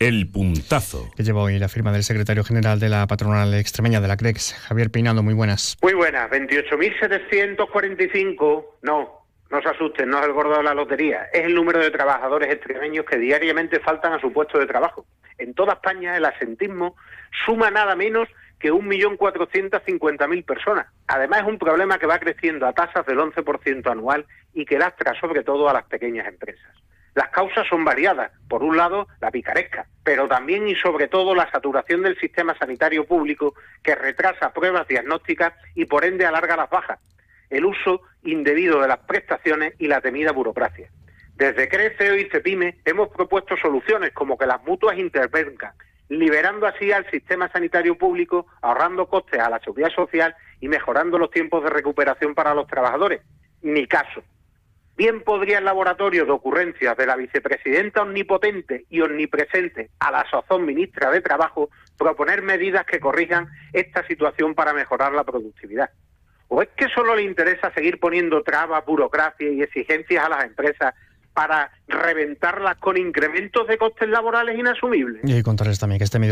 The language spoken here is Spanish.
El puntazo. Que lleva hoy la firma del secretario general de la patronal extremeña de la CREX, Javier Peinado. Muy buenas. Muy buenas. 28.745. No, no se asusten, no es el gordo de la lotería. Es el número de trabajadores extremeños que diariamente faltan a su puesto de trabajo. En toda España el asentismo suma nada menos que 1.450.000 personas. Además es un problema que va creciendo a tasas del 11% anual y que lastra sobre todo a las pequeñas empresas. Las causas son variadas. Por un lado, la picaresca, pero también y sobre todo la saturación del sistema sanitario público que retrasa pruebas diagnósticas y por ende alarga las bajas, el uso indebido de las prestaciones y la temida burocracia. Desde Creceo y Cepime hemos propuesto soluciones como que las mutuas intervengan, liberando así al sistema sanitario público, ahorrando costes a la seguridad social y mejorando los tiempos de recuperación para los trabajadores. Ni caso. Bien podría el laboratorio de ocurrencias de la vicepresidenta omnipotente y omnipresente a la sazón ministra de Trabajo proponer medidas que corrijan esta situación para mejorar la productividad. ¿O es que solo le interesa seguir poniendo trabas, burocracia y exigencias a las empresas para reventarlas con incrementos de costes laborales inasumibles? Y contarles también que este medio